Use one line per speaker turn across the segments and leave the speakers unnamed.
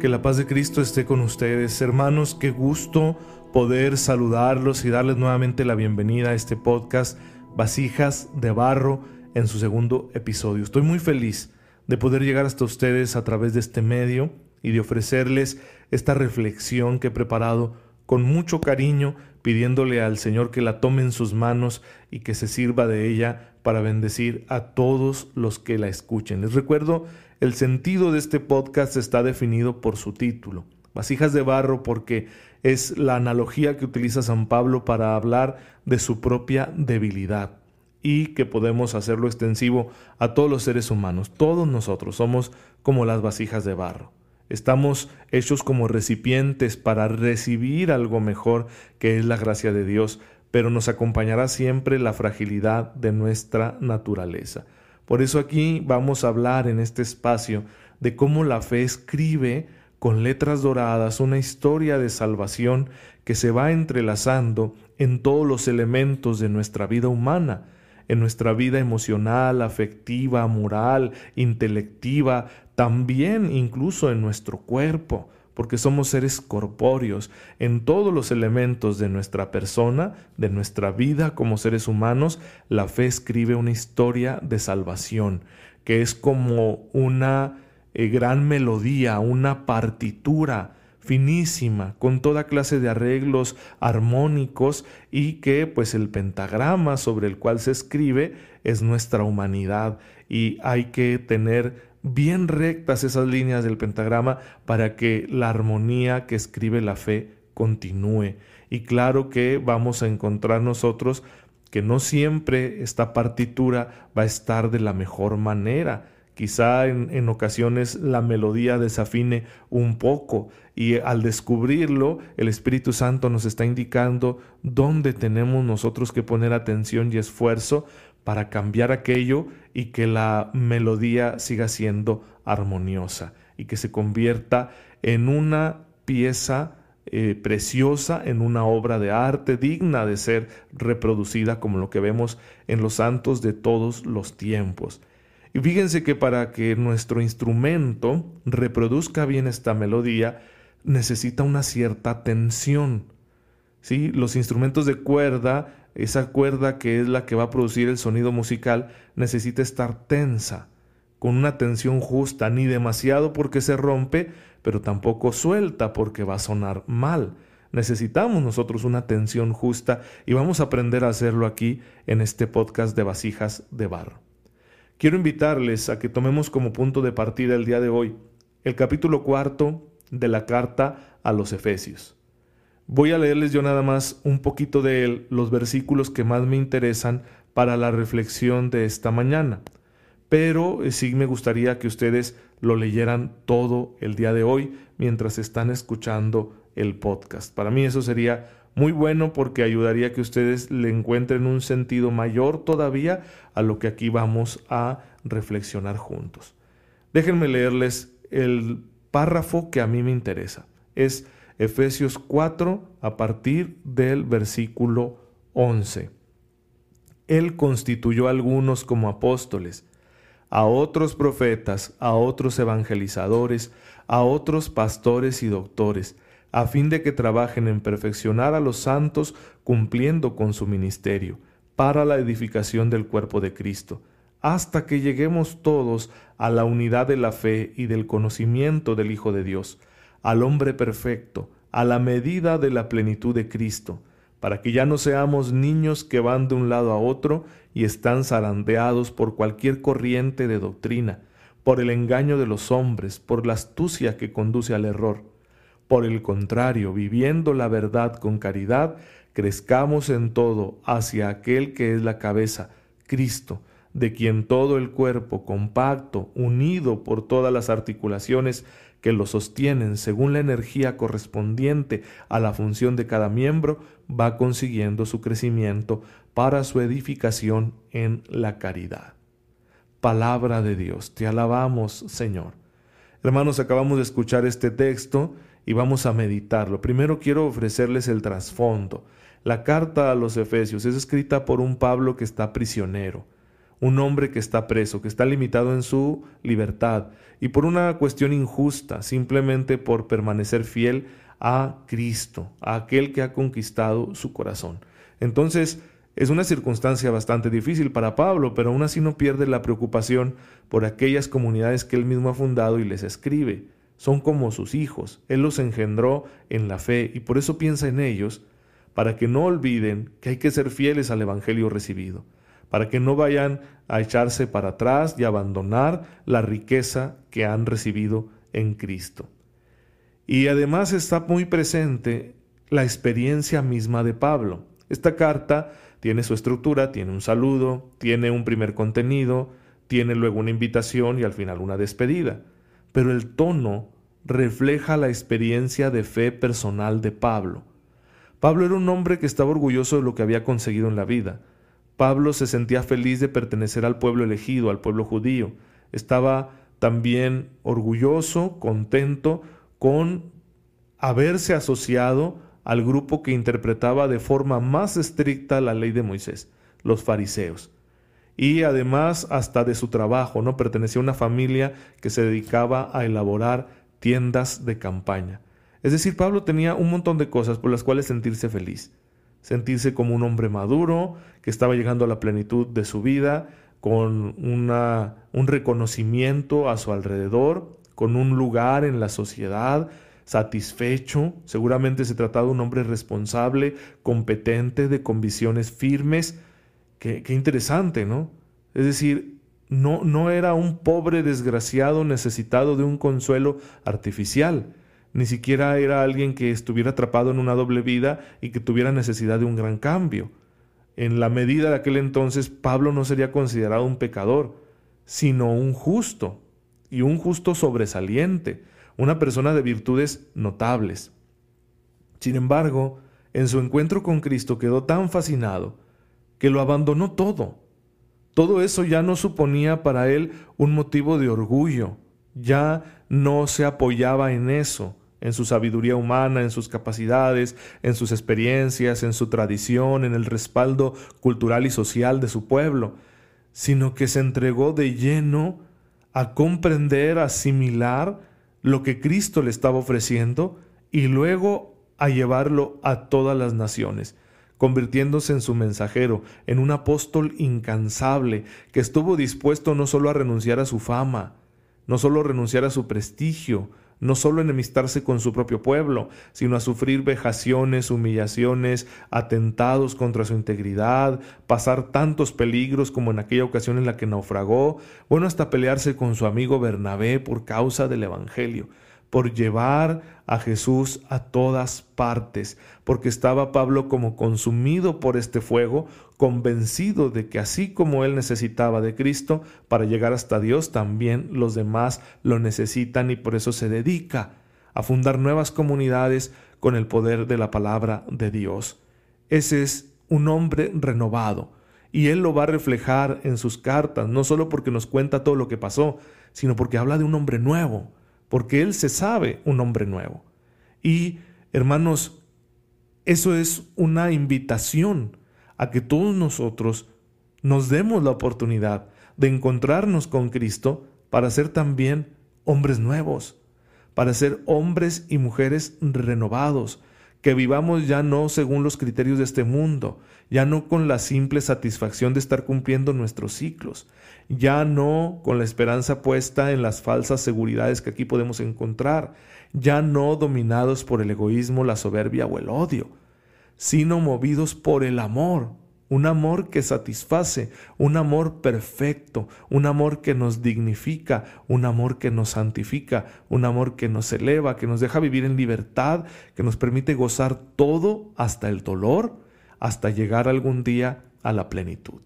Que la paz de Cristo esté con ustedes. Hermanos, qué gusto poder saludarlos y darles nuevamente la bienvenida a este podcast Vasijas de Barro en su segundo episodio. Estoy muy feliz de poder llegar hasta ustedes a través de este medio y de ofrecerles esta reflexión que he preparado con mucho cariño, pidiéndole al Señor que la tome en sus manos y que se sirva de ella para bendecir a todos los que la escuchen. Les recuerdo el sentido de este podcast está definido por su título, Vasijas de Barro, porque es la analogía que utiliza San Pablo para hablar de su propia debilidad y que podemos hacerlo extensivo a todos los seres humanos. Todos nosotros somos como las vasijas de barro. Estamos hechos como recipientes para recibir algo mejor que es la gracia de Dios, pero nos acompañará siempre la fragilidad de nuestra naturaleza. Por eso aquí vamos a hablar en este espacio de cómo la fe escribe con letras doradas una historia de salvación que se va entrelazando en todos los elementos de nuestra vida humana, en nuestra vida emocional, afectiva, moral, intelectiva, también incluso en nuestro cuerpo porque somos seres corpóreos en todos los elementos de nuestra persona, de nuestra vida como seres humanos, la fe escribe una historia de salvación, que es como una eh, gran melodía, una partitura finísima, con toda clase de arreglos armónicos y que pues el pentagrama sobre el cual se escribe es nuestra humanidad y hay que tener bien rectas esas líneas del pentagrama para que la armonía que escribe la fe continúe. Y claro que vamos a encontrar nosotros que no siempre esta partitura va a estar de la mejor manera. Quizá en, en, ocasiones la melodía desafine un poco y al descubrirlo el Espíritu Santo nos está indicando dónde tenemos nosotros que poner atención y esfuerzo para cambiar aquello y que la melodía siga siendo armoniosa y que se convierta en una pieza eh, preciosa, en una obra de arte digna de ser reproducida como lo que vemos en los santos de todos los tiempos. Y fíjense que para que nuestro instrumento reproduzca bien esta melodía, necesita una cierta tensión. ¿Sí? Los instrumentos de cuerda esa cuerda que es la que va a producir el sonido musical necesita estar tensa, con una tensión justa, ni demasiado porque se rompe, pero tampoco suelta porque va a sonar mal. Necesitamos nosotros una tensión justa y vamos a aprender a hacerlo aquí en este podcast de vasijas de barro. Quiero invitarles a que tomemos como punto de partida el día de hoy el capítulo cuarto de la carta a los Efesios. Voy a leerles yo nada más un poquito de él, los versículos que más me interesan para la reflexión de esta mañana. Pero eh, sí me gustaría que ustedes lo leyeran todo el día de hoy mientras están escuchando el podcast. Para mí eso sería muy bueno porque ayudaría a que ustedes le encuentren un sentido mayor todavía a lo que aquí vamos a reflexionar juntos. Déjenme leerles el párrafo que a mí me interesa. Es Efesios 4 a partir del versículo 11. Él constituyó a algunos como apóstoles, a otros profetas, a otros evangelizadores, a otros pastores y doctores, a fin de que trabajen en perfeccionar a los santos cumpliendo con su ministerio, para la edificación del cuerpo de Cristo, hasta que lleguemos todos a la unidad de la fe y del conocimiento del Hijo de Dios, al hombre perfecto, a la medida de la plenitud de Cristo, para que ya no seamos niños que van de un lado a otro y están zarandeados por cualquier corriente de doctrina, por el engaño de los hombres, por la astucia que conduce al error. Por el contrario, viviendo la verdad con caridad, crezcamos en todo hacia aquel que es la cabeza, Cristo, de quien todo el cuerpo compacto, unido por todas las articulaciones que lo sostienen según la energía correspondiente a la función de cada miembro, va consiguiendo su crecimiento para su edificación en la caridad. Palabra de Dios, te alabamos Señor. Hermanos, acabamos de escuchar este texto y vamos a meditarlo. Primero quiero ofrecerles el trasfondo. La carta a los Efesios es escrita por un Pablo que está prisionero un hombre que está preso, que está limitado en su libertad, y por una cuestión injusta, simplemente por permanecer fiel a Cristo, a aquel que ha conquistado su corazón. Entonces, es una circunstancia bastante difícil para Pablo, pero aún así no pierde la preocupación por aquellas comunidades que él mismo ha fundado y les escribe. Son como sus hijos, él los engendró en la fe y por eso piensa en ellos, para que no olviden que hay que ser fieles al Evangelio recibido para que no vayan a echarse para atrás y abandonar la riqueza que han recibido en Cristo. Y además está muy presente la experiencia misma de Pablo. Esta carta tiene su estructura, tiene un saludo, tiene un primer contenido, tiene luego una invitación y al final una despedida. Pero el tono refleja la experiencia de fe personal de Pablo. Pablo era un hombre que estaba orgulloso de lo que había conseguido en la vida. Pablo se sentía feliz de pertenecer al pueblo elegido, al pueblo judío. Estaba también orgulloso, contento con haberse asociado al grupo que interpretaba de forma más estricta la ley de Moisés, los fariseos. Y además hasta de su trabajo, ¿no? Pertenecía a una familia que se dedicaba a elaborar tiendas de campaña. Es decir, Pablo tenía un montón de cosas por las cuales sentirse feliz sentirse como un hombre maduro, que estaba llegando a la plenitud de su vida, con una, un reconocimiento a su alrededor, con un lugar en la sociedad, satisfecho. Seguramente se trataba de un hombre responsable, competente, de convicciones firmes. Qué, qué interesante, ¿no? Es decir, no, no era un pobre desgraciado necesitado de un consuelo artificial ni siquiera era alguien que estuviera atrapado en una doble vida y que tuviera necesidad de un gran cambio. En la medida de aquel entonces, Pablo no sería considerado un pecador, sino un justo, y un justo sobresaliente, una persona de virtudes notables. Sin embargo, en su encuentro con Cristo quedó tan fascinado que lo abandonó todo. Todo eso ya no suponía para él un motivo de orgullo, ya no se apoyaba en eso, en su sabiduría humana, en sus capacidades, en sus experiencias, en su tradición, en el respaldo cultural y social de su pueblo, sino que se entregó de lleno a comprender, a asimilar lo que Cristo le estaba ofreciendo y luego a llevarlo a todas las naciones, convirtiéndose en su mensajero, en un apóstol incansable, que estuvo dispuesto no solo a renunciar a su fama, no solo a renunciar a su prestigio, no solo enemistarse con su propio pueblo, sino a sufrir vejaciones, humillaciones, atentados contra su integridad, pasar tantos peligros como en aquella ocasión en la que naufragó, bueno, hasta pelearse con su amigo Bernabé por causa del Evangelio por llevar a Jesús a todas partes, porque estaba Pablo como consumido por este fuego, convencido de que así como él necesitaba de Cristo para llegar hasta Dios, también los demás lo necesitan y por eso se dedica a fundar nuevas comunidades con el poder de la palabra de Dios. Ese es un hombre renovado, y él lo va a reflejar en sus cartas, no solo porque nos cuenta todo lo que pasó, sino porque habla de un hombre nuevo, porque Él se sabe un hombre nuevo. Y, hermanos, eso es una invitación a que todos nosotros nos demos la oportunidad de encontrarnos con Cristo para ser también hombres nuevos, para ser hombres y mujeres renovados, que vivamos ya no según los criterios de este mundo, ya no con la simple satisfacción de estar cumpliendo nuestros ciclos, ya no con la esperanza puesta en las falsas seguridades que aquí podemos encontrar, ya no dominados por el egoísmo, la soberbia o el odio, sino movidos por el amor, un amor que satisface, un amor perfecto, un amor que nos dignifica, un amor que nos santifica, un amor que nos eleva, que nos deja vivir en libertad, que nos permite gozar todo hasta el dolor, hasta llegar algún día a la plenitud.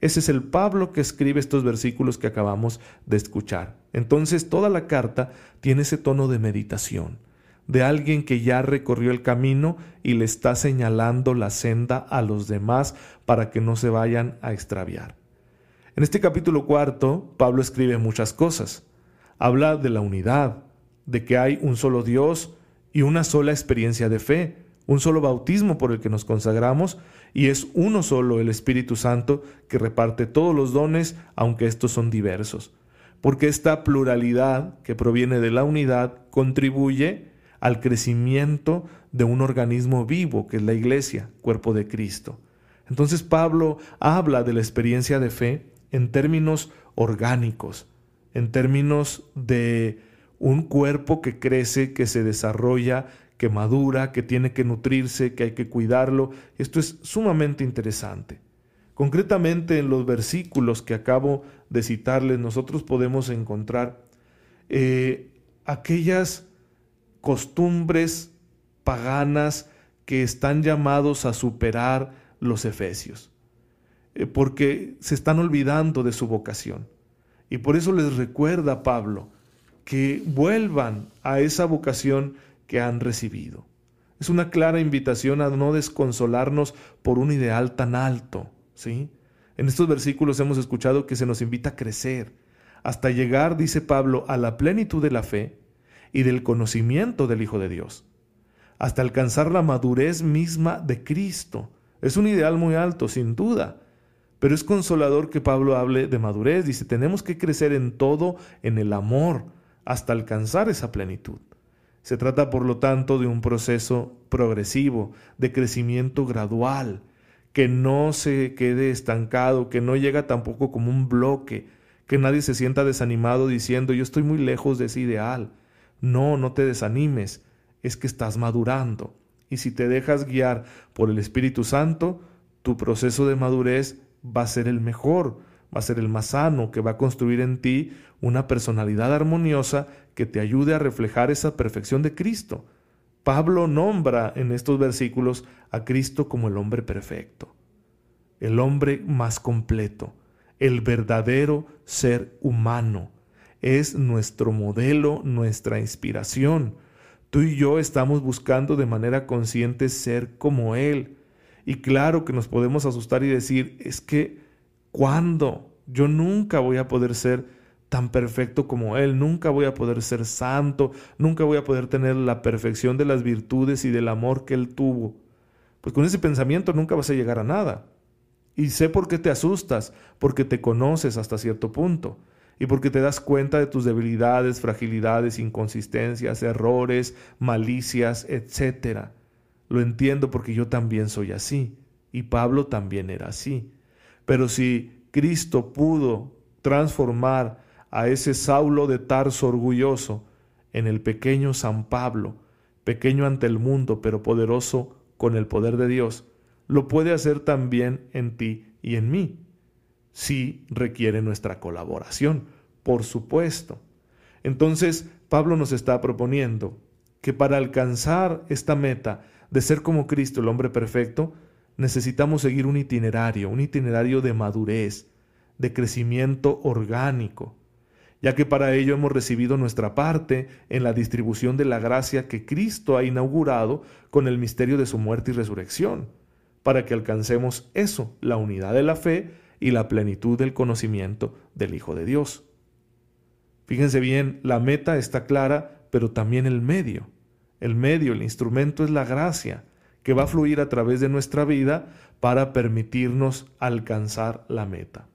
Ese es el Pablo que escribe estos versículos que acabamos de escuchar. Entonces toda la carta tiene ese tono de meditación de alguien que ya recorrió el camino y le está señalando la senda a los demás para que no se vayan a extraviar. En este capítulo cuarto, Pablo escribe muchas cosas. Habla de la unidad, de que hay un solo Dios y una sola experiencia de fe, un solo bautismo por el que nos consagramos y es uno solo el Espíritu Santo que reparte todos los dones, aunque estos son diversos. Porque esta pluralidad que proviene de la unidad contribuye al crecimiento de un organismo vivo, que es la iglesia, cuerpo de Cristo. Entonces Pablo habla de la experiencia de fe en términos orgánicos, en términos de un cuerpo que crece, que se desarrolla, que madura, que tiene que nutrirse, que hay que cuidarlo. Esto es sumamente interesante. Concretamente en los versículos que acabo de citarles, nosotros podemos encontrar eh, aquellas costumbres paganas que están llamados a superar los efesios, eh, porque se están olvidando de su vocación. Y por eso les recuerda Pablo que vuelvan a esa vocación que han recibido. Es una clara invitación a no desconsolarnos por un ideal tan alto, ¿sí? En estos versículos hemos escuchado que se nos invita a crecer, hasta llegar, dice Pablo, a la plenitud de la fe y del conocimiento del Hijo de Dios, hasta alcanzar la madurez misma de Cristo. Es un ideal muy alto, sin duda, pero es consolador que Pablo hable de madurez. Dice, tenemos que crecer en todo, en el amor, hasta alcanzar esa plenitud. Se trata, por lo tanto, de un proceso progresivo, de crecimiento gradual, que no se quede estancado, que no llega tampoco como un bloque, que nadie se sienta desanimado diciendo yo estoy muy lejos de ese ideal. No, no te desanimes, es que estás madurando. Y si te dejas guiar por el Espíritu Santo, tu proceso de madurez va a ser el mejor, va a ser el más sano, que va a construir en ti una personalidad armoniosa que te ayude a reflejar esa perfección de Cristo. Pablo nombra en estos versículos a Cristo como el hombre perfecto, el hombre más completo, el verdadero ser humano. Es nuestro modelo, nuestra inspiración. Tú y yo estamos buscando de manera consciente ser como Él. Y claro que nos podemos asustar y decir, es que, ¿cuándo? Yo nunca voy a poder ser tan perfecto como Él, nunca voy a poder ser santo, nunca voy a poder tener la perfección de las virtudes y del amor que Él tuvo. Pues con ese pensamiento nunca vas a llegar a nada. Y sé por qué te asustas, porque te conoces hasta cierto punto, y porque te das cuenta de tus debilidades, fragilidades, inconsistencias, errores, malicias, etc. Lo entiendo porque yo también soy así, y Pablo también era así. Pero si Cristo pudo transformar a ese Saulo de Tarso orgulloso en el pequeño San Pablo, pequeño ante el mundo, pero poderoso con el poder de Dios, lo puede hacer también en ti y en mí, si requiere nuestra colaboración, por supuesto. Entonces, Pablo nos está proponiendo que para alcanzar esta meta de ser como Cristo, el hombre perfecto, necesitamos seguir un itinerario, un itinerario de madurez, de crecimiento orgánico, ya que para ello hemos recibido nuestra parte en la distribución de la gracia que Cristo ha inaugurado con el misterio de su muerte y resurrección, para que alcancemos eso, la unidad de la fe y la plenitud del conocimiento del Hijo de Dios. Fíjense bien, la meta está clara, pero también el medio. El medio, el instrumento es la gracia, que va a fluir a través de nuestra vida para permitirnos alcanzar la meta.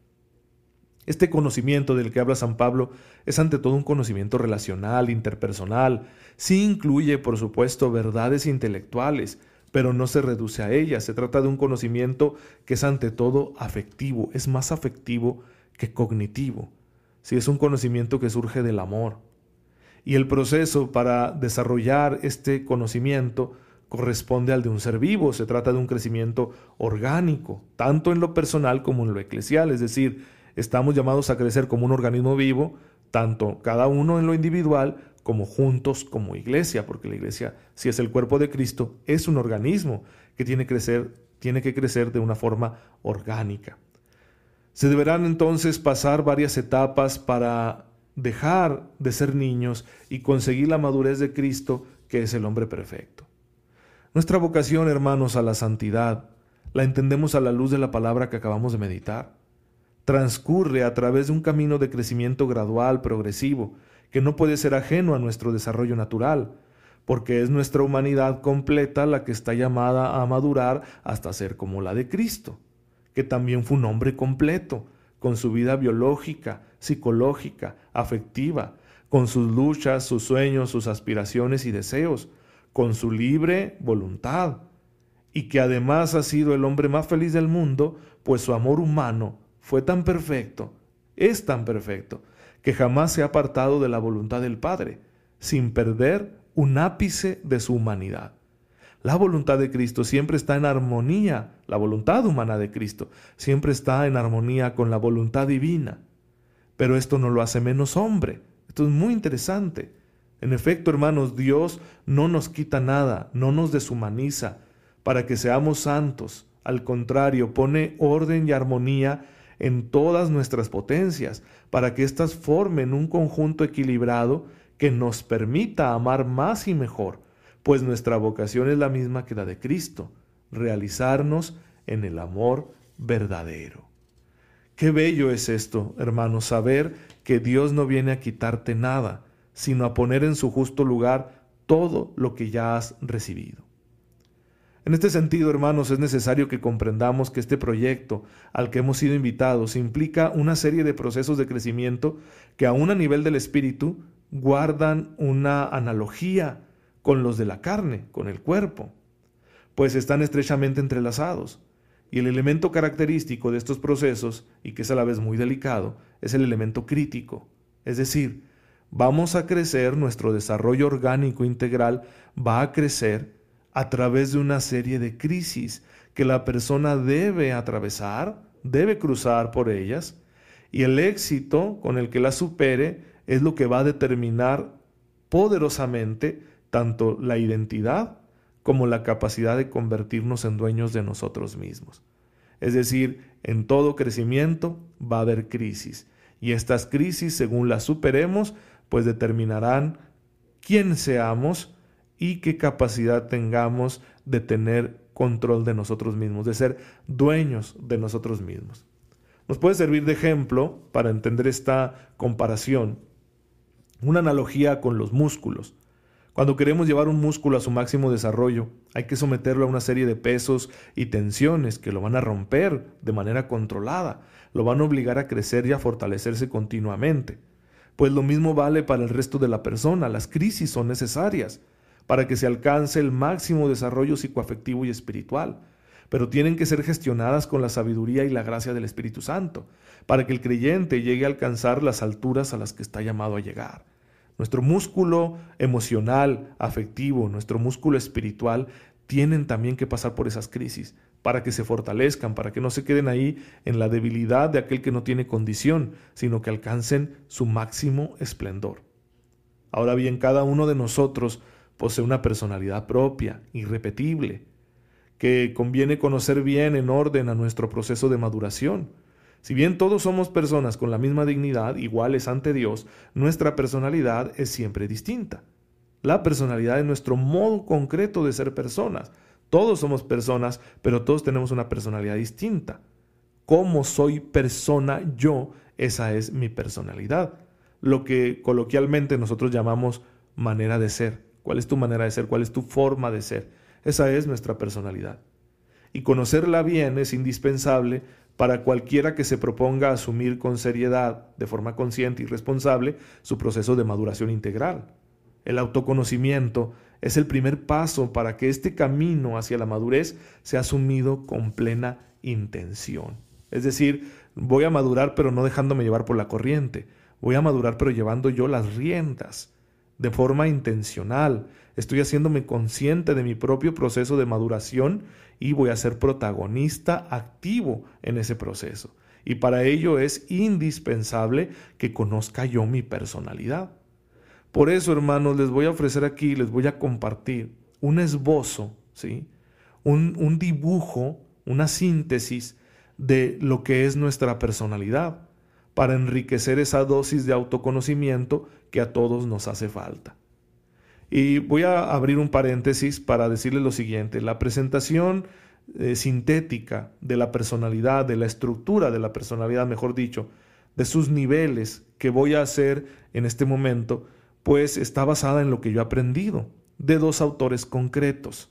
Este conocimiento del que habla San Pablo es ante todo un conocimiento relacional, interpersonal. Sí incluye, por supuesto, verdades intelectuales, pero no se reduce a ellas. Se trata de un conocimiento que es ante todo afectivo, es más afectivo que cognitivo. Sí, es un conocimiento que surge del amor. Y el proceso para desarrollar este conocimiento corresponde al de un ser vivo. Se trata de un crecimiento orgánico, tanto en lo personal como en lo eclesial, es decir, estamos llamados a crecer como un organismo vivo, tanto cada uno en lo individual como juntos como iglesia, porque la iglesia, si es el cuerpo de Cristo, es un organismo que tiene, crecer, tiene que crecer de una forma orgánica. Se deberán entonces pasar varias etapas para dejar de ser niños y conseguir la madurez de Cristo, que es el hombre perfecto. Nuestra vocación, hermanos, a la santidad, la entendemos a la luz de la palabra que acabamos de meditar transcurre a través de un camino de crecimiento gradual, progresivo, que no puede ser ajeno a nuestro desarrollo natural, porque es nuestra humanidad completa la que está llamada a madurar hasta ser como la de Cristo, que también fue un hombre completo, con su vida biológica, psicológica, afectiva, con sus luchas, sus sueños, sus aspiraciones y deseos, con su libre voluntad, y que además ha sido el hombre más feliz del mundo, pues su amor humano fue tan perfecto, es tan perfecto, que jamás se ha apartado de la voluntad del Padre, sin perder un ápice de su humanidad. La voluntad de Cristo siempre está en armonía, la voluntad humana de Cristo siempre está en armonía con la voluntad divina. Pero esto no lo hace menos hombre. Esto es muy interesante. En efecto, hermanos, Dios no nos quita nada, no nos deshumaniza para que seamos santos. Al contrario, pone orden y armonía en todas nuestras potencias, para que éstas formen un conjunto equilibrado que nos permita amar más y mejor, pues nuestra vocación es la misma que la de Cristo, realizarnos en el amor verdadero. Qué bello es esto, hermanos, saber que Dios no viene a quitarte nada, sino a poner en su justo lugar todo lo que ya has recibido. En este sentido, hermanos, es necesario que comprendamos que este proyecto al que hemos sido invitados implica una serie de procesos de crecimiento que aún a nivel del espíritu guardan una analogía con los de la carne, con el cuerpo, pues están estrechamente entrelazados. Y el elemento característico de estos procesos, y que es a la vez muy delicado, es el elemento crítico. Es decir, vamos a crecer, nuestro desarrollo orgánico integral va a crecer a través de una serie de crisis que la persona debe atravesar, debe cruzar por ellas, y el éxito con el que la supere es lo que va a determinar poderosamente tanto la identidad como la capacidad de convertirnos en dueños de nosotros mismos. Es decir, en todo crecimiento va a haber crisis y estas crisis, según las superemos, pues determinarán quién seamos y qué capacidad tengamos de tener control de nosotros mismos, de ser dueños de nosotros mismos. Nos puede servir de ejemplo para entender esta comparación una analogía con los músculos. Cuando queremos llevar un músculo a su máximo desarrollo, hay que someterlo a una serie de pesos y tensiones que lo van a romper de manera controlada, lo van a obligar a crecer y a fortalecerse continuamente. Pues lo mismo vale para el resto de la persona, las crisis son necesarias para que se alcance el máximo desarrollo psicoafectivo y espiritual, pero tienen que ser gestionadas con la sabiduría y la gracia del Espíritu Santo, para que el creyente llegue a alcanzar las alturas a las que está llamado a llegar. Nuestro músculo emocional, afectivo, nuestro músculo espiritual tienen también que pasar por esas crisis para que se fortalezcan, para que no se queden ahí en la debilidad de aquel que no tiene condición, sino que alcancen su máximo esplendor. Ahora bien, cada uno de nosotros posee una personalidad propia, irrepetible, que conviene conocer bien en orden a nuestro proceso de maduración. Si bien todos somos personas con la misma dignidad, iguales ante Dios, nuestra personalidad es siempre distinta. La personalidad es nuestro modo concreto de ser personas. Todos somos personas, pero todos tenemos una personalidad distinta. ¿Cómo soy persona yo? Esa es mi personalidad. Lo que coloquialmente nosotros llamamos manera de ser. ¿Cuál es tu manera de ser? ¿Cuál es tu forma de ser? Esa es nuestra personalidad. Y conocerla bien es indispensable para cualquiera que se proponga asumir con seriedad, de forma consciente y responsable, su proceso de maduración integral. El autoconocimiento es el primer paso para que este camino hacia la madurez sea asumido con plena intención. Es decir, voy a madurar pero no dejándome llevar por la corriente, voy a madurar pero llevando yo las riendas, de forma intencional. Estoy haciéndome consciente de mi propio proceso de maduración y voy a ser protagonista activo en ese proceso. Y para ello es indispensable que conozca yo mi personalidad. Por eso, hermanos, les voy a ofrecer aquí, les voy a compartir un esbozo, ¿sí? un, un dibujo, una síntesis de lo que es nuestra personalidad, para enriquecer esa dosis de autoconocimiento que a todos nos hace falta. Y voy a abrir un paréntesis para decirles lo siguiente. La presentación eh, sintética de la personalidad, de la estructura de la personalidad, mejor dicho, de sus niveles que voy a hacer en este momento, pues está basada en lo que yo he aprendido de dos autores concretos.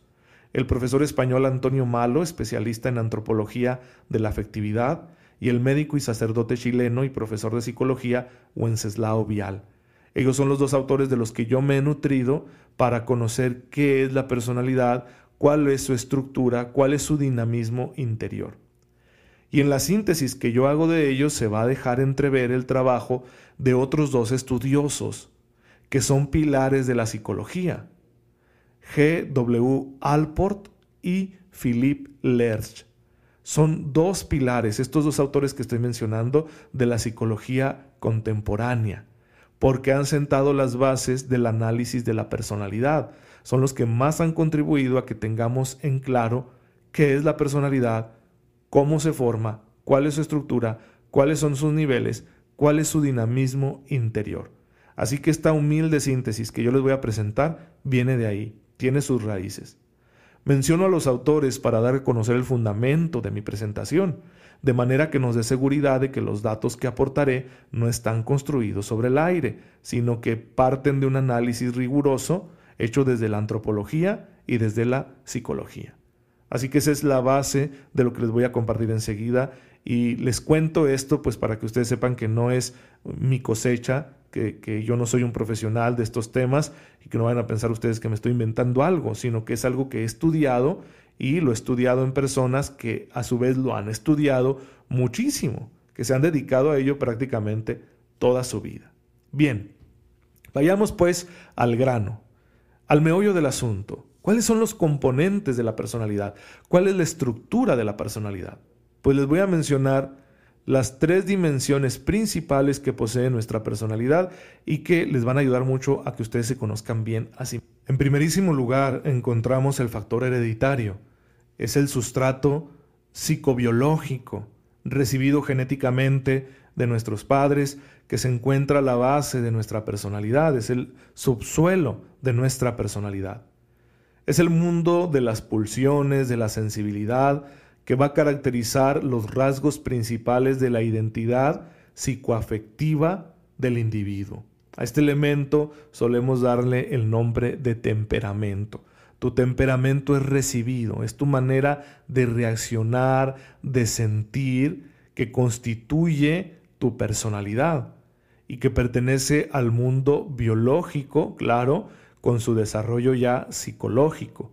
El profesor español Antonio Malo, especialista en antropología de la afectividad, y el médico y sacerdote chileno y profesor de psicología Wenceslao Vial. Ellos son los dos autores de los que yo me he nutrido para conocer qué es la personalidad, cuál es su estructura, cuál es su dinamismo interior. Y en la síntesis que yo hago de ellos se va a dejar entrever el trabajo de otros dos estudiosos, que son pilares de la psicología, G. W. Alport y Philippe Lerch. Son dos pilares, estos dos autores que estoy mencionando, de la psicología contemporánea, porque han sentado las bases del análisis de la personalidad. Son los que más han contribuido a que tengamos en claro qué es la personalidad, cómo se forma, cuál es su estructura, cuáles son sus niveles, cuál es su dinamismo interior. Así que esta humilde síntesis que yo les voy a presentar viene de ahí, tiene sus raíces. Menciono a los autores para dar a conocer el fundamento de mi presentación, de manera que nos dé seguridad de que los datos que aportaré no están construidos sobre el aire, sino que parten de un análisis riguroso hecho desde la antropología y desde la psicología. Así que esa es la base de lo que les voy a compartir enseguida y les cuento esto pues para que ustedes sepan que no es mi cosecha, que, yo no soy un profesional de estos temas y que no vayan a pensar ustedes que me estoy inventando algo, sino que es algo que he estudiado y lo he estudiado en personas que a su vez lo han estudiado muchísimo, que se han dedicado a ello prácticamente toda su vida. Bien, vayamos pues al grano, al meollo del asunto. ¿Cuáles son los componentes de la personalidad? ¿Cuál es la estructura de la personalidad? Pues les voy a mencionar las tres dimensiones principales que posee nuestra personalidad y que les van a ayudar mucho a que ustedes se conozcan bien así. En primerísimo lugar, encontramos el factor hereditario. Es el sustrato psicobiológico recibido genéticamente de nuestros padres que se encuentra a la base de nuestra personalidad, es el subsuelo de nuestra personalidad. Es el mundo de las pulsiones, de la sensibilidad, que va a caracterizar los rasgos principales de la identidad psicoafectiva del individuo. A este elemento solemos darle el nombre de temperamento. Tu temperamento es recibido, es tu manera de reaccionar, de sentir, que constituye tu personalidad y que pertenece al mundo biológico, claro, con su desarrollo ya psicológico,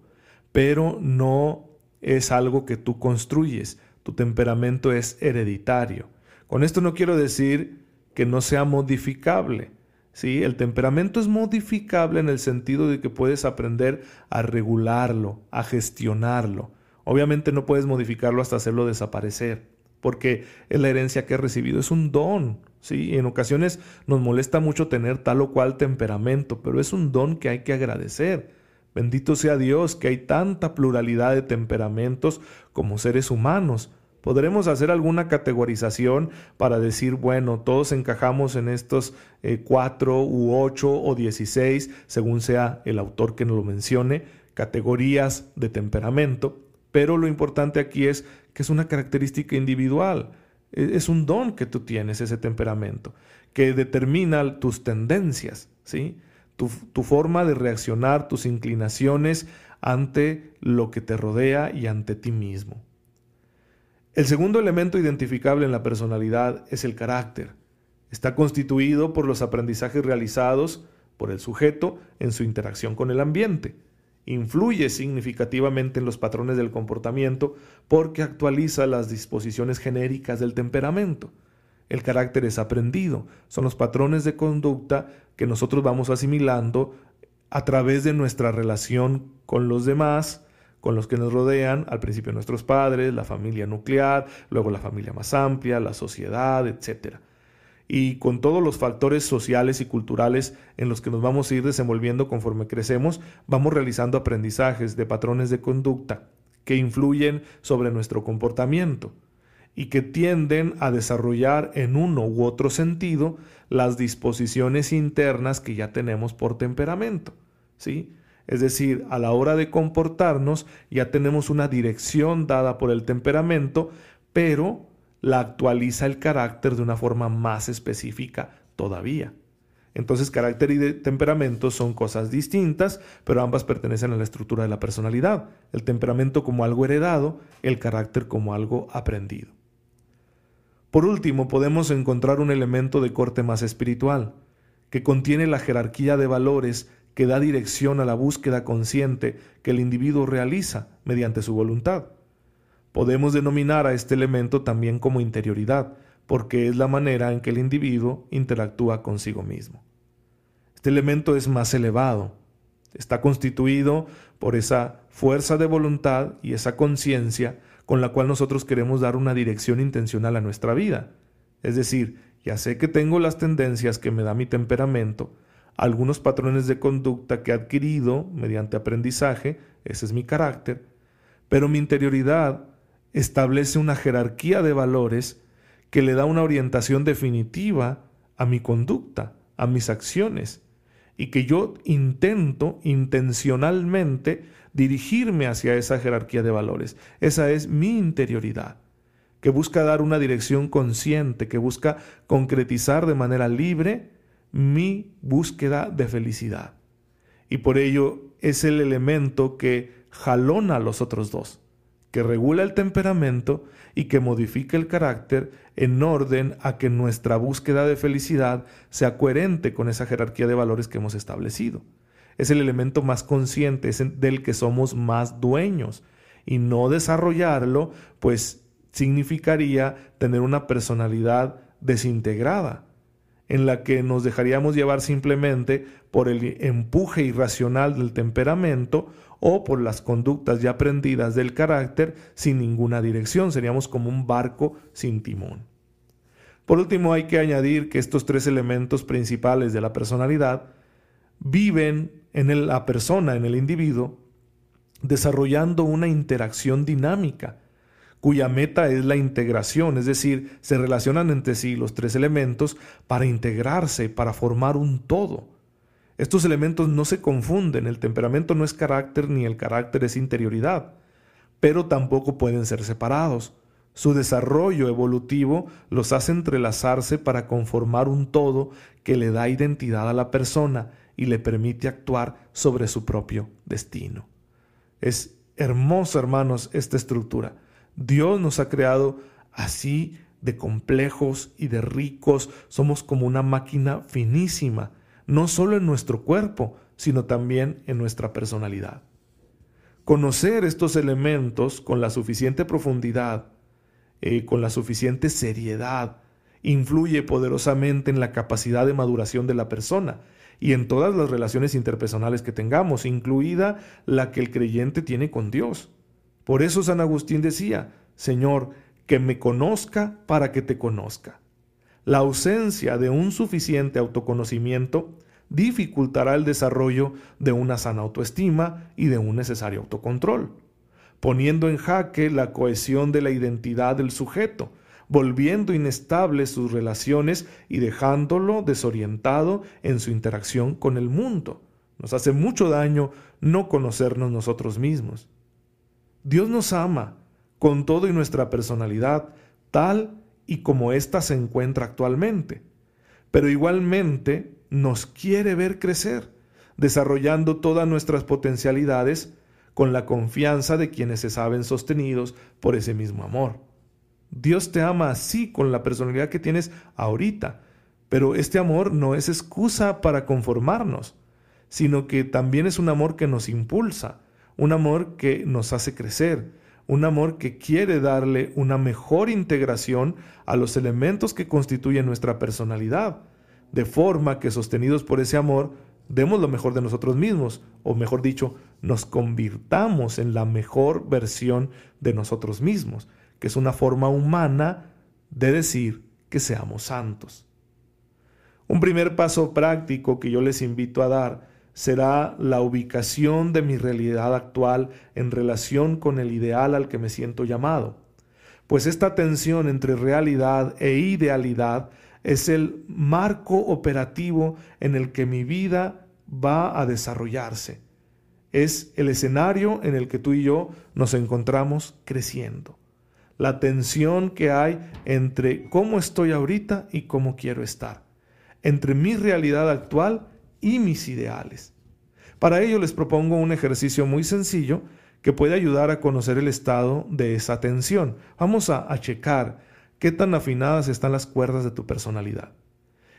pero no es algo que tú construyes, tu temperamento es hereditario. Con esto no quiero decir que no sea modificable. ¿sí? El temperamento es modificable en el sentido de que puedes aprender a regularlo, a gestionarlo. Obviamente no puedes modificarlo hasta hacerlo desaparecer, porque es la herencia que he recibido, es un don. ¿sí? En ocasiones nos molesta mucho tener tal o cual temperamento, pero es un don que hay que agradecer. Bendito sea Dios que hay tanta pluralidad de temperamentos como seres humanos. Podremos hacer alguna categorización para decir, bueno, todos encajamos en estos eh, cuatro u ocho o dieciséis, según sea el autor que nos lo mencione, categorías de temperamento, pero lo importante aquí es que es una característica individual, e, es un don que tú tienes, ese temperamento, que determina tus tendencias, ¿sí? Tu, forma de reaccionar, tus inclinaciones ante lo que te rodea y ante ti mismo. El segundo elemento identificable en la personalidad es el carácter. Está constituido por los aprendizajes realizados por el sujeto en su interacción con el ambiente. Influye significativamente en los patrones del comportamiento porque actualiza las disposiciones genéricas del temperamento. El carácter es aprendido, son los patrones de conducta que nosotros vamos asimilando a través de nuestra relación con los demás, con los que nos rodean, al principio nuestros padres, la familia nuclear, luego la familia más amplia, la sociedad, etc. Y con todos los factores sociales y culturales en los que nos vamos a ir desenvolviendo conforme crecemos, vamos realizando aprendizajes de patrones de conducta que influyen sobre nuestro comportamiento y que tienden a desarrollar en uno u otro sentido las disposiciones internas que ya tenemos por temperamento. ¿sí? Es decir, a la hora de comportarnos ya tenemos una dirección dada por el temperamento, pero la actualiza el carácter de una forma más específica todavía. Entonces carácter y temperamento son cosas distintas, pero ambas pertenecen a la estructura de la personalidad. El temperamento como algo heredado, el carácter como algo aprendido. Por último, podemos encontrar un elemento de corte más espiritual, que contiene la jerarquía de valores que da dirección a la búsqueda consciente que el individuo realiza mediante su voluntad. Podemos denominar a este elemento también como interioridad, porque es la manera en que el individuo interactúa consigo mismo. Este elemento es más elevado, está constituido por esa fuerza de voluntad y esa conciencia con la cual nosotros queremos dar una dirección intencional a nuestra vida. Es decir, ya sé que tengo las tendencias que me da mi temperamento, algunos patrones de conducta que he adquirido mediante aprendizaje, ese es mi carácter, pero mi interioridad establece una jerarquía de valores que le da una orientación definitiva a mi conducta, a mis acciones, y que yo intento intencionalmente dirigirme hacia esa jerarquía de valores. Esa es mi interioridad, que busca dar una dirección consciente, que busca concretizar de manera libre mi búsqueda de felicidad. Y por ello es el elemento que jalona a los otros dos que regula el temperamento y que modifica el carácter en orden a que nuestra búsqueda de felicidad sea coherente con esa jerarquía de valores que hemos establecido. Es el elemento más consciente, es del que somos más dueños. Y no desarrollarlo, pues significaría tener una personalidad desintegrada, en la que nos dejaríamos llevar simplemente por el empuje irracional del temperamento o por las conductas ya aprendidas del carácter sin ninguna dirección. Seríamos como un barco sin timón. Por último, hay que añadir que estos tres elementos principales de la personalidad viven en la persona, en el individuo, desarrollando una interacción dinámica, cuya meta es la integración, es decir, se relacionan entre sí los tres elementos para integrarse, para formar un todo. Estos elementos no se confunden, el temperamento no es carácter ni el carácter es interioridad, pero tampoco pueden ser separados. Su desarrollo evolutivo los hace entrelazarse para conformar un todo que le da identidad a la persona y le permite actuar sobre su propio destino. Es hermoso, hermanos, esta estructura. Dios nos ha creado así de complejos y de ricos. Somos como una máquina finísima no solo en nuestro cuerpo, sino también en nuestra personalidad. Conocer estos elementos con la suficiente profundidad, eh, con la suficiente seriedad, influye poderosamente en la capacidad de maduración de la persona y en todas las relaciones interpersonales que tengamos, incluida la que el creyente tiene con Dios. Por eso San Agustín decía, Señor, que me conozca para que te conozca. La ausencia de un suficiente autoconocimiento dificultará el desarrollo de una sana autoestima y de un necesario autocontrol, poniendo en jaque la cohesión de la identidad del sujeto, volviendo inestables sus relaciones y dejándolo desorientado en su interacción con el mundo. Nos hace mucho daño no conocernos nosotros mismos. Dios nos ama con todo y nuestra personalidad, tal y como ésta se encuentra actualmente. Pero igualmente nos quiere ver crecer, desarrollando todas nuestras potencialidades con la confianza de quienes se saben sostenidos por ese mismo amor. Dios te ama así con la personalidad que tienes ahorita, pero este amor no es excusa para conformarnos, sino que también es un amor que nos impulsa, un amor que nos hace crecer, un amor que quiere darle una mejor integración a los elementos que constituyen nuestra personalidad, de forma que sostenidos por ese amor, demos lo mejor de nosotros mismos, o mejor dicho, nos convirtamos en la mejor versión de nosotros mismos, que es una forma humana de decir que seamos santos. Un primer paso práctico que yo les invito a dar será la ubicación de mi realidad actual en relación con el ideal al que me siento llamado. Pues esta tensión entre realidad e idealidad es el marco operativo en el que mi vida va a desarrollarse. Es el escenario en el que tú y yo nos encontramos creciendo. La tensión que hay entre cómo estoy ahorita y cómo quiero estar. entre mi realidad actual y mis ideales. Para ello les propongo un ejercicio muy sencillo que puede ayudar a conocer el estado de esa tensión. Vamos a, checar qué tan afinadas están las cuerdas de tu personalidad.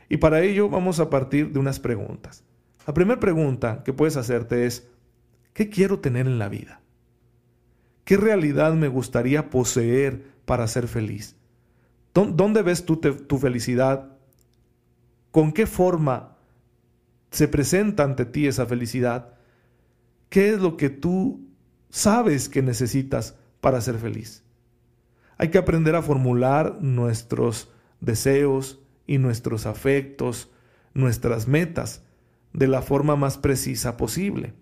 Y para ello vamos a partir de unas preguntas. La primera pregunta que puedes hacerte es, ¿qué quiero tener en la vida? ¿Qué realidad me gustaría poseer para ser feliz? ¿Dónde ves tú tu felicidad? ¿Con qué forma se presenta ante ti esa felicidad? ¿Qué es lo que tú sabes que necesitas para ser feliz? Hay que aprender a formular nuestros deseos y nuestros afectos, nuestras metas, de la forma más precisa posible.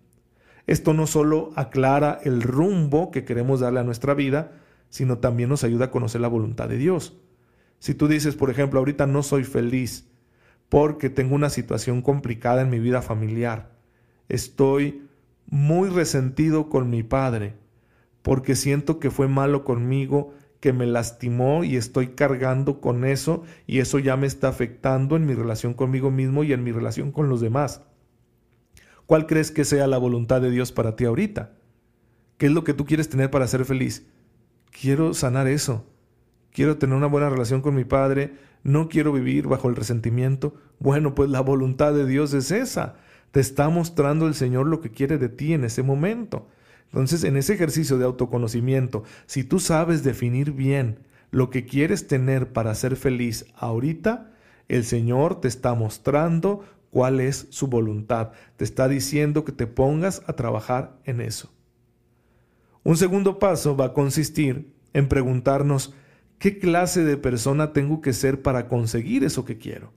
Esto no solo aclara el rumbo que queremos darle a nuestra vida, sino también nos ayuda a conocer la voluntad de Dios. Si tú dices, por ejemplo, ahorita no soy feliz porque tengo una situación complicada en mi vida familiar, estoy muy resentido con mi padre, porque siento que fue malo conmigo, que me lastimó y estoy cargando con eso y eso ya me está afectando en mi relación conmigo mismo y en mi relación con los demás. ¿Cuál crees que sea la voluntad de Dios para ti ahorita? ¿Qué es lo que tú quieres tener para ser feliz? Quiero sanar eso. Quiero tener una buena relación con mi padre. No quiero vivir bajo el resentimiento. Bueno, pues la voluntad de Dios es esa. Te está mostrando el Señor lo que quiere de ti en ese momento. Entonces, en ese ejercicio de autoconocimiento, si tú sabes definir bien lo que quieres tener para ser feliz ahorita, el Señor te está mostrando cuál es su voluntad. Te está diciendo que te pongas a trabajar en eso. Un segundo paso va a consistir en preguntarnos qué clase de persona tengo que ser para conseguir eso que quiero.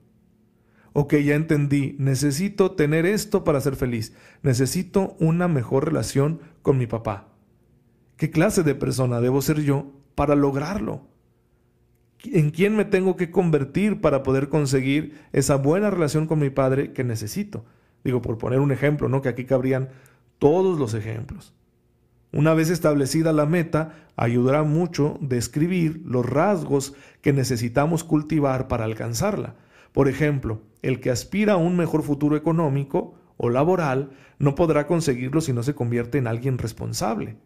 Ok, ya entendí, necesito tener esto para ser feliz, necesito una mejor relación con mi papá. ¿Qué clase de persona debo ser yo para lograrlo? ¿En quién me tengo que convertir para poder conseguir esa buena relación con mi padre que necesito? Digo, por poner un ejemplo, ¿no? Que aquí cabrían todos los ejemplos. Una vez establecida la meta, ayudará mucho describir los rasgos que necesitamos cultivar para alcanzarla. Por ejemplo, el que aspira a un mejor futuro económico o laboral no podrá conseguirlo si no se convierte en alguien responsable.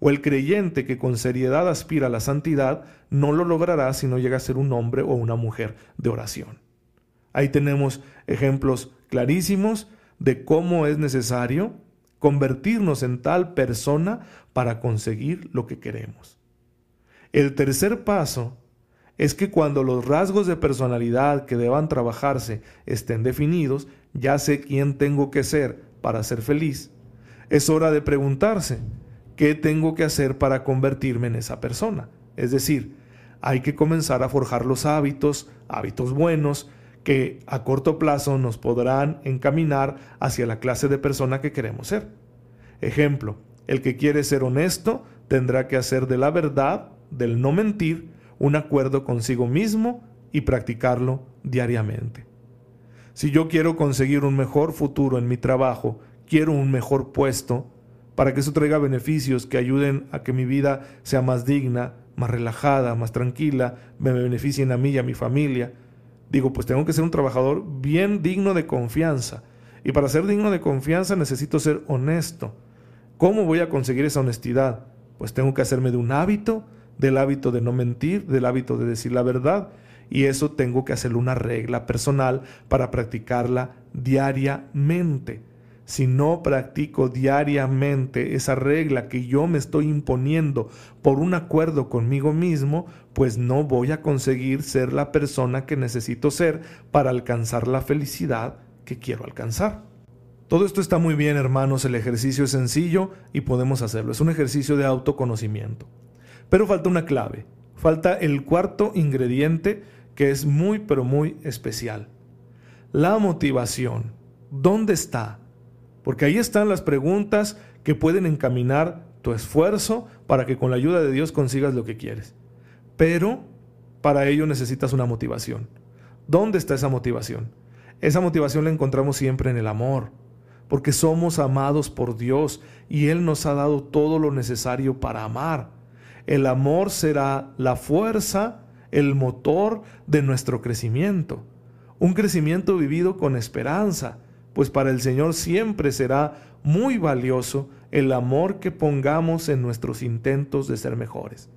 O el creyente que con seriedad aspira a la santidad no lo logrará si no llega a ser un hombre o una mujer de oración. Ahí tenemos ejemplos clarísimos de cómo es necesario convertirnos en tal persona para conseguir lo que queremos. El tercer paso es que cuando los rasgos de personalidad que deban trabajarse estén definidos, ya sé quién tengo que ser para ser feliz, es hora de preguntarse, ¿qué tengo que hacer para convertirme en esa persona? Es decir, hay que comenzar a forjar los hábitos, hábitos buenos, que a corto plazo nos podrán encaminar hacia la clase de persona que queremos ser. Ejemplo, el que quiere ser honesto tendrá que hacer de la verdad, del no mentir, un acuerdo consigo mismo y practicarlo diariamente. Si yo quiero conseguir un mejor futuro en mi trabajo, quiero un mejor puesto, para que eso traiga beneficios que ayuden a que mi vida sea más digna, más relajada, más tranquila, me beneficien a mí y a mi familia. Digo, pues tengo que ser un trabajador bien digno de confianza. Y para ser digno de confianza necesito ser honesto. ¿Cómo voy a conseguir esa honestidad? Pues tengo que hacerme de un hábito del hábito de no mentir, del hábito de decir la verdad. Y eso tengo que hacerle una regla personal para practicarla diariamente. Si no practico diariamente esa regla que yo me estoy imponiendo por un acuerdo conmigo mismo, pues no voy a conseguir ser la persona que necesito ser para alcanzar la felicidad que quiero alcanzar. Todo esto está muy bien, hermanos, el ejercicio es sencillo y podemos hacerlo. Es un ejercicio de autoconocimiento. Pero falta una clave, falta el cuarto ingrediente que es muy pero muy especial. La motivación. ¿Dónde está? Porque ahí están las preguntas que pueden encaminar tu esfuerzo para que con la ayuda de Dios consigas lo que quieres. Pero para ello necesitas una motivación. ¿Dónde está esa motivación? Esa motivación la encontramos siempre en el amor, porque somos amados por Dios y Él nos ha dado todo lo necesario para amar. El amor será la fuerza, el motor de nuestro crecimiento. un crecimiento vivido con esperanza, pues para el Señor siempre será muy valioso el amor que pongamos en nuestros intentos de ser mejores.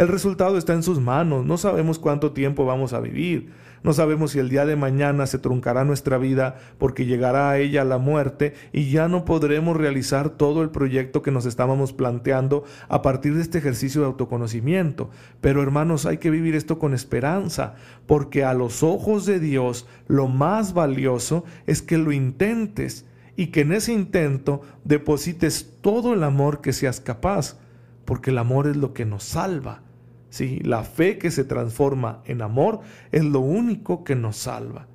El resultado está en sus manos, no sabemos cuánto tiempo vamos a vivir, no sabemos si el día de mañana se truncará nuestra vida porque llegará a ella la muerte y ya no podremos realizar todo el proyecto que nos estábamos planteando a partir de este ejercicio de autoconocimiento. Pero hermanos, hay que vivir esto con esperanza, porque a los ojos de Dios lo más valioso es que lo intentes y que en ese intento deposites todo el amor que seas capaz, porque el amor es lo que nos salva. Sí, la fe que se transforma en amor es lo único que nos salva.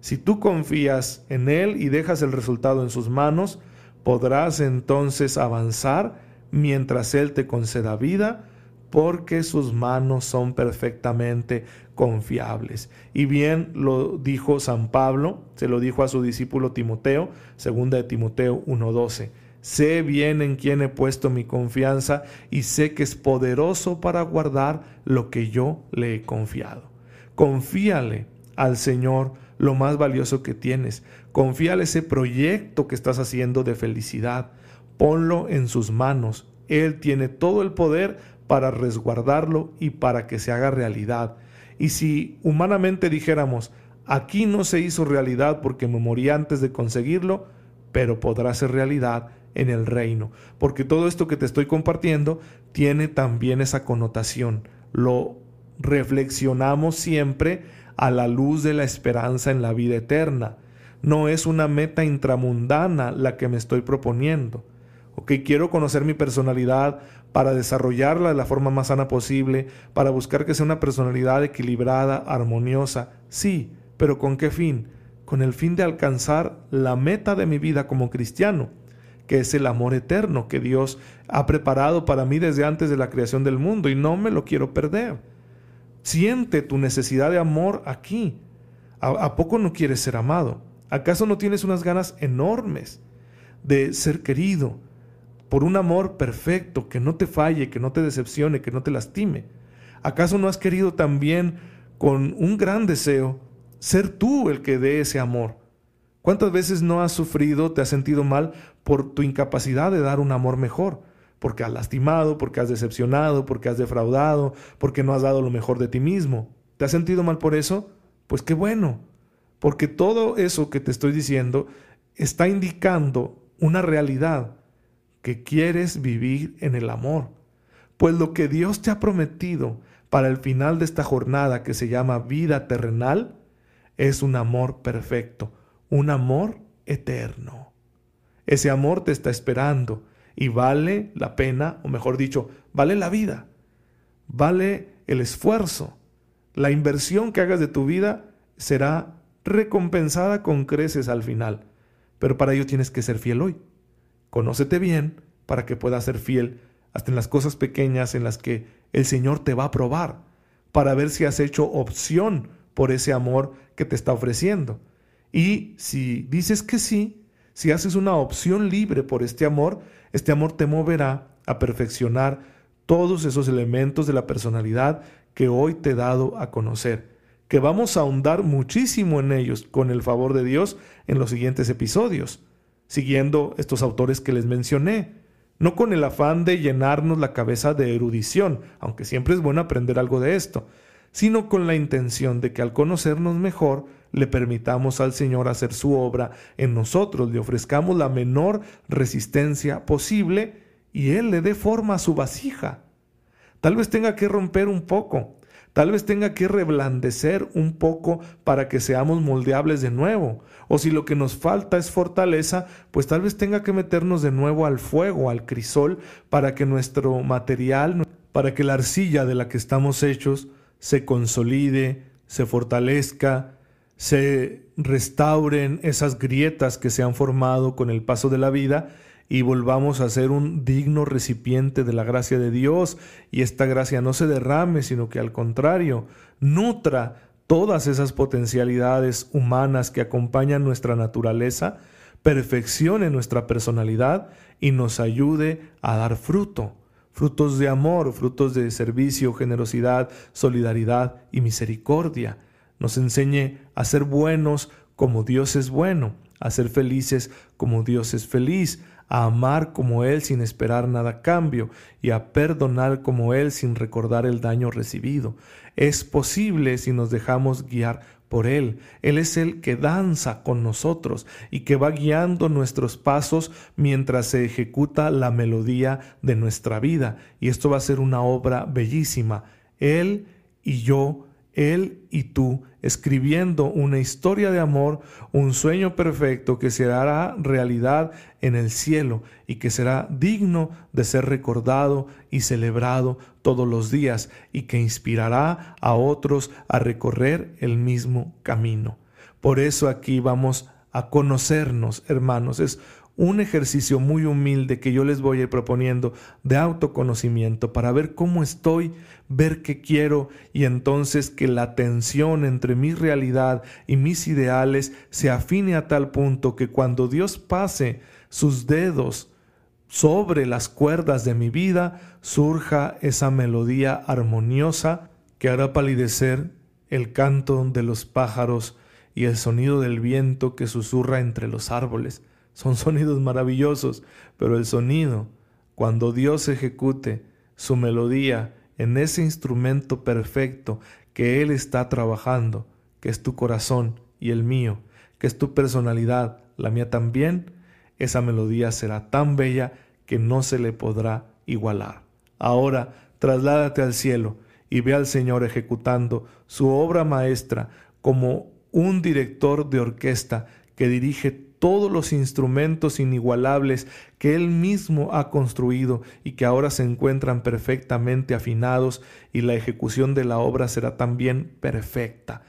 Si tú confías en Él y dejas el resultado en sus manos, podrás entonces avanzar mientras Él te conceda vida, porque sus manos son perfectamente confiables. Y bien lo dijo San Pablo, se lo dijo a su discípulo Timoteo, segunda de Timoteo 1:12. Sé bien en quién he puesto mi confianza y sé que es poderoso para guardar lo que yo le he confiado. Confíale al Señor lo más valioso que tienes. Confíale ese proyecto que estás haciendo de felicidad. Ponlo en sus manos. Él tiene todo el poder para resguardarlo y para que se haga realidad. Y si humanamente dijéramos, aquí no se hizo realidad porque me morí antes de conseguirlo, pero podrá ser realidad en el reino, porque todo esto que te estoy compartiendo tiene también esa connotación. Lo reflexionamos siempre a la luz de la esperanza en la vida eterna. No es una meta intramundana la que me estoy proponiendo. Ok, quiero conocer mi personalidad para desarrollarla de la forma más sana posible, para buscar que sea una personalidad equilibrada, armoniosa. Sí, pero ¿con qué fin? Con el fin de alcanzar la meta de mi vida como cristiano que es el amor eterno que Dios ha preparado para mí desde antes de la creación del mundo y no me lo quiero perder. Siente tu necesidad de amor aquí. ¿A, poco no quieres ser amado? ¿Acaso no tienes unas ganas enormes de ser querido por un amor perfecto que no te falle, que no te decepcione, que no te lastime? ¿Acaso no has querido también con un gran deseo ser tú el que dé ese amor? ¿Cuántas veces no has sufrido, te has sentido mal por tu incapacidad de dar un amor mejor? Porque has lastimado, porque has decepcionado, porque has defraudado, porque no has dado lo mejor de ti mismo. ¿Te has sentido mal por eso? Pues qué bueno, porque todo eso que te estoy diciendo está indicando una realidad, que quieres vivir en el amor. Pues lo que Dios te ha prometido para el final de esta jornada que se llama vida terrenal es un amor perfecto un amor eterno. Ese amor te está esperando y vale la pena, o mejor dicho, vale la vida, vale el esfuerzo. La inversión que hagas de tu vida será recompensada con creces al final, pero para ello tienes que ser fiel hoy. Conócete bien para que puedas ser fiel hasta en las cosas pequeñas en las que el Señor te va a probar, para ver si has hecho opción por ese amor que te está ofreciendo. Y si dices que sí, si haces una opción libre por este amor, este amor te moverá a perfeccionar todos esos elementos de la personalidad que hoy te he dado a conocer, que vamos a ahondar muchísimo en ellos con el favor de Dios en los siguientes episodios, siguiendo estos autores que les mencioné, no con el afán de llenarnos la cabeza de erudición, aunque siempre es bueno aprender algo de esto, sino con la intención de que al conocernos mejor le permitamos al Señor hacer su obra en nosotros, le ofrezcamos la menor resistencia posible y Él le dé forma a su vasija. Tal vez tenga que romper un poco, tal vez tenga que reblandecer un poco para que seamos moldeables de nuevo, o si lo que nos falta es fortaleza, pues tal vez tenga que meternos de nuevo al fuego, al crisol, para que nuestro material, para que la arcilla de la que estamos hechos, se consolide, se fortalezca, se restauren esas grietas que se han formado con el paso de la vida y volvamos a ser un digno recipiente de la gracia de Dios y esta gracia no se derrame, sino que al contrario, nutra todas esas potencialidades humanas que acompañan nuestra naturaleza, perfeccione nuestra personalidad y nos ayude a dar fruto frutos de amor, frutos de servicio, generosidad, solidaridad y misericordia. Nos enseñe a ser buenos como Dios es bueno, a ser felices como Dios es feliz, a amar como Él sin esperar nada a cambio y a perdonar como Él sin recordar el daño recibido. Es posible si nos dejamos guiar por Él. Él es el que danza con nosotros y que va guiando nuestros pasos mientras se ejecuta la melodía de nuestra vida. Y esto va a ser una obra bellísima. Él y yo él y tú, escribiendo una historia de amor, un sueño perfecto que se hará realidad en el cielo y que será digno de ser recordado y celebrado todos los días y que inspirará a otros a recorrer el mismo camino. Por eso aquí vamos a conocernos, hermanos. Es un ejercicio muy humilde que yo les voy a ir proponiendo de autoconocimiento para ver cómo estoy, ver qué quiero y entonces que la tensión entre mi realidad y mis ideales se afine a tal punto que cuando Dios pase sus dedos sobre las cuerdas de mi vida, surja esa melodía armoniosa que hará palidecer el canto de los pájaros y el sonido del viento que susurra entre los árboles. Son sonidos maravillosos, pero el sonido, cuando Dios ejecute su melodía en ese instrumento perfecto que Él está trabajando, que es tu corazón y el mío, que es tu personalidad, la mía también, esa melodía será tan bella que no se le podrá igualar. Ahora, trasládate al cielo y ve al Señor ejecutando su obra maestra como un director de orquesta que dirige todos los instrumentos inigualables que Él mismo ha construido y que ahora se encuentran perfectamente afinados y la ejecución de la obra será también perfecta.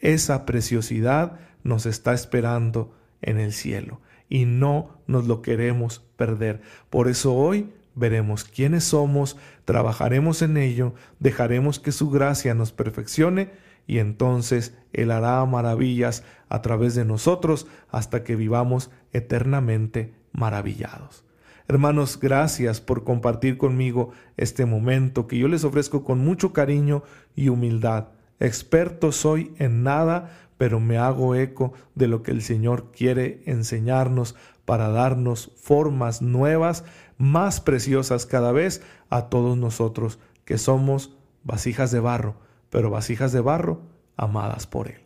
Esa preciosidad nos está esperando en el cielo y no nos lo queremos perder. Por eso hoy veremos quiénes somos, trabajaremos en ello, dejaremos que su gracia nos perfeccione y entonces Él hará maravillas a través de nosotros hasta que vivamos eternamente maravillados. Hermanos, gracias por compartir conmigo este momento que yo les ofrezco con mucho cariño y humildad. Experto soy en nada, pero me hago eco de lo que el Señor quiere enseñarnos para darnos formas nuevas, más preciosas cada vez a todos nosotros que somos vasijas de barro pero vasijas de barro amadas por Él.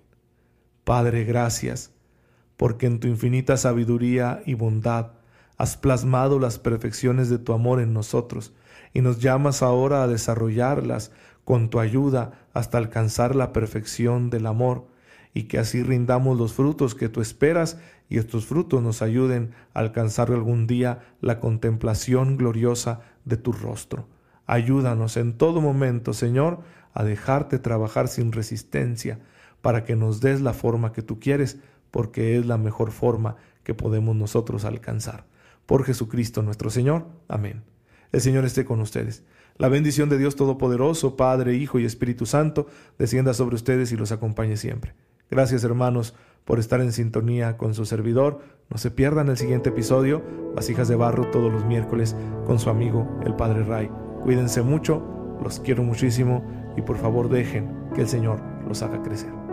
Padre, gracias, porque en tu infinita sabiduría y bondad has plasmado las perfecciones de tu amor en nosotros y nos llamas ahora a desarrollarlas con tu ayuda hasta alcanzar la perfección del amor y que así rindamos los frutos que tú esperas y estos frutos nos ayuden a alcanzar algún día la contemplación gloriosa de tu rostro. Ayúdanos en todo momento, Señor, a dejarte trabajar sin resistencia para que nos des la forma que tú quieres, porque es la mejor forma que podemos nosotros alcanzar. Por Jesucristo nuestro Señor. Amén. El Señor esté con ustedes. La bendición de Dios Todopoderoso, Padre, Hijo y Espíritu Santo, descienda sobre ustedes y los acompañe siempre. Gracias hermanos por estar en sintonía con su servidor. No se pierdan el siguiente episodio, Vasijas de Barro, todos los miércoles, con su amigo el Padre Ray. Cuídense mucho, los quiero muchísimo y por favor dejen que el Señor los haga crecer.